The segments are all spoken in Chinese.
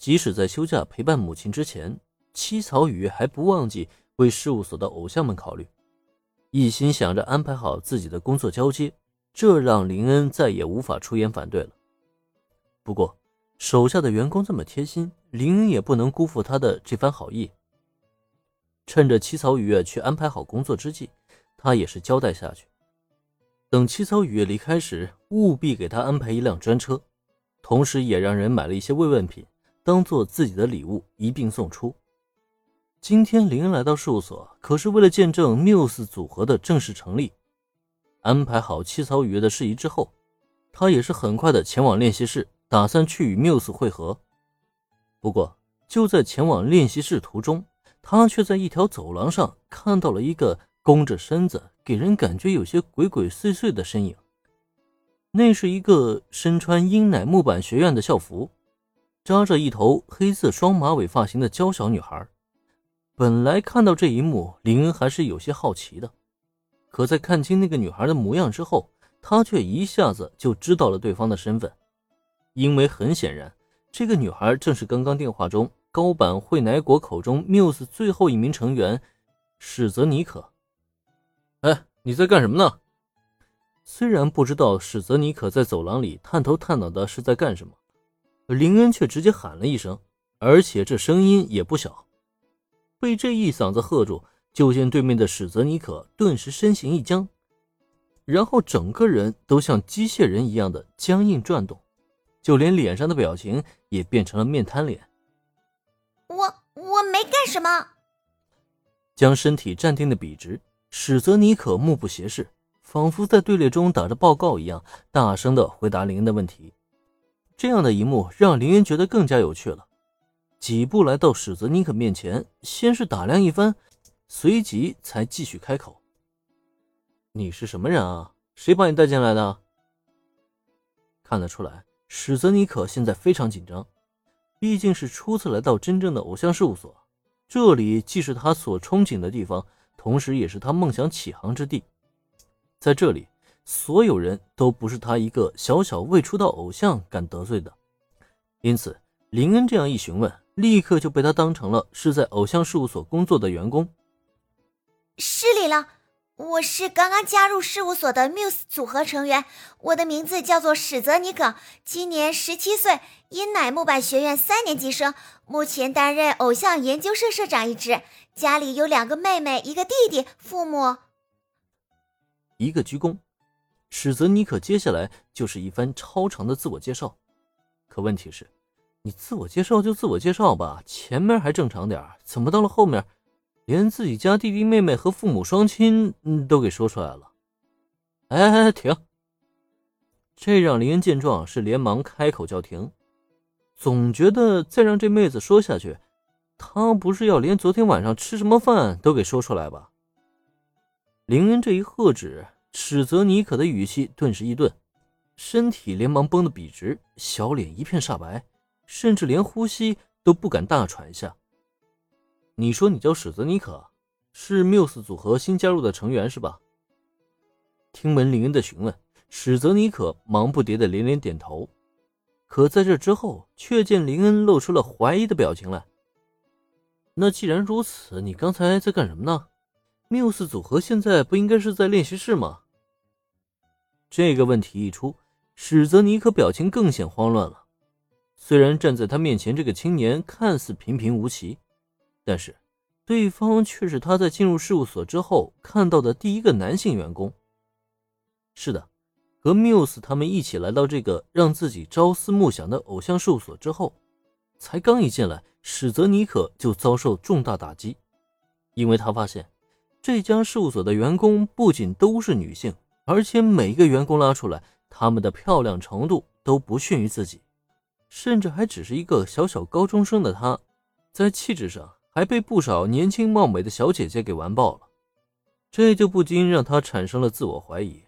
即使在休假陪伴母亲之前，七草雨还不忘记为事务所的偶像们考虑，一心想着安排好自己的工作交接，这让林恩再也无法出言反对了。不过，手下的员工这么贴心，林恩也不能辜负他的这番好意。趁着七草雨去安排好工作之际，他也是交代下去。等七草雨离开时，务必给他安排一辆专车，同时也让人买了一些慰问品，当做自己的礼物一并送出。今天林来到事务所，可是为了见证缪斯组合的正式成立。安排好七草雨月的事宜之后，他也是很快的前往练习室，打算去与缪斯会合。不过，就在前往练习室途中，他却在一条走廊上看到了一个弓着身子、给人感觉有些鬼鬼祟祟的身影。那是一个身穿英乃木板学院的校服、扎着一头黑色双马尾发型的娇小女孩。本来看到这一幕，林恩还是有些好奇的，可在看清那个女孩的模样之后，他却一下子就知道了对方的身份，因为很显然，这个女孩正是刚刚电话中。高坂惠乃果口中，Muse 最后一名成员史泽尼可。哎，你在干什么呢？虽然不知道史泽尼可在走廊里探头探脑的是在干什么，林恩却直接喊了一声，而且这声音也不小。被这一嗓子喝住，就见对面的史泽尼可顿时身形一僵，然后整个人都像机械人一样的僵硬转动，就连脸上的表情也变成了面瘫脸。我我没干什么。将身体站定的笔直，史泽尼可目不斜视，仿佛在队列中打着报告一样，大声的回答林恩的问题。这样的一幕让林恩觉得更加有趣了。几步来到史泽尼克面前，先是打量一番，随即才继续开口：“你是什么人啊？谁把你带进来的？”看得出来，史泽尼可现在非常紧张。毕竟是初次来到真正的偶像事务所，这里既是他所憧憬的地方，同时也是他梦想起航之地。在这里，所有人都不是他一个小小未出道偶像敢得罪的。因此，林恩这样一询问，立刻就被他当成了是在偶像事务所工作的员工。失礼了。我是刚刚加入事务所的 Muse 组合成员，我的名字叫做史泽尼可，今年十七岁，因乃木坂学院三年级生，目前担任偶像研究社社长一职，家里有两个妹妹，一个弟弟，父母一个鞠躬。史泽尼可接下来就是一番超长的自我介绍，可问题是，你自我介绍就自我介绍吧，前面还正常点怎么到了后面？连自己家弟弟妹妹和父母双亲都给说出来了。哎哎，停！这让林恩见状是连忙开口叫停，总觉得再让这妹子说下去，她不是要连昨天晚上吃什么饭都给说出来吧？林恩这一喝止，史泽尼可的语气顿时一顿，身体连忙绷得笔直，小脸一片煞白，甚至连呼吸都不敢大喘一下。你说你叫史泽尼可，是缪斯组合新加入的成员是吧？听闻林恩的询问，史泽尼可忙不迭的连连点头。可在这之后，却见林恩露出了怀疑的表情来。那既然如此，你刚才在干什么呢？缪斯组合现在不应该是在练习室吗？这个问题一出，史泽尼可表情更显慌乱了。虽然站在他面前这个青年看似平平无奇。但是，对方却是他在进入事务所之后看到的第一个男性员工。是的，和缪斯他们一起来到这个让自己朝思暮想的偶像事务所之后，才刚一进来，史泽尼可就遭受重大打击，因为他发现这家事务所的员工不仅都是女性，而且每一个员工拉出来，他们的漂亮程度都不逊于自己，甚至还只是一个小小高中生的他，在气质上。还被不少年轻貌美的小姐姐给完爆了，这就不禁让他产生了自我怀疑：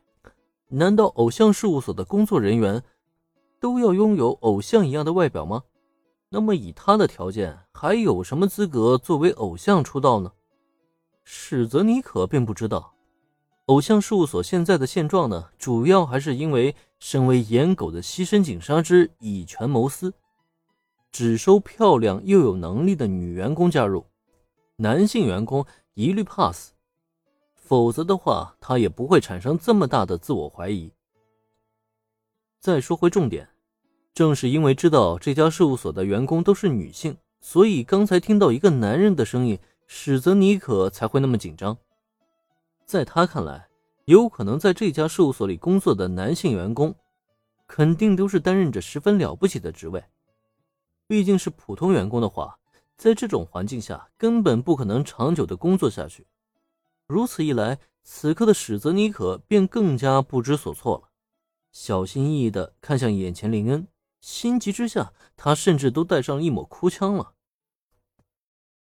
难道偶像事务所的工作人员都要拥有偶像一样的外表吗？那么以他的条件，还有什么资格作为偶像出道呢？史泽尼可并不知道，偶像事务所现在的现状呢，主要还是因为身为颜狗的牺牲井纱之以权谋私。只收漂亮又有能力的女员工加入，男性员工一律 pass。否则的话，他也不会产生这么大的自我怀疑。再说回重点，正是因为知道这家事务所的员工都是女性，所以刚才听到一个男人的声音，史泽妮可才会那么紧张。在他看来，有可能在这家事务所里工作的男性员工，肯定都是担任着十分了不起的职位。毕竟是普通员工的话，在这种环境下根本不可能长久的工作下去。如此一来，此刻的史泽尼可便更加不知所措了。小心翼翼地看向眼前林恩，心急之下，他甚至都带上一抹哭腔了。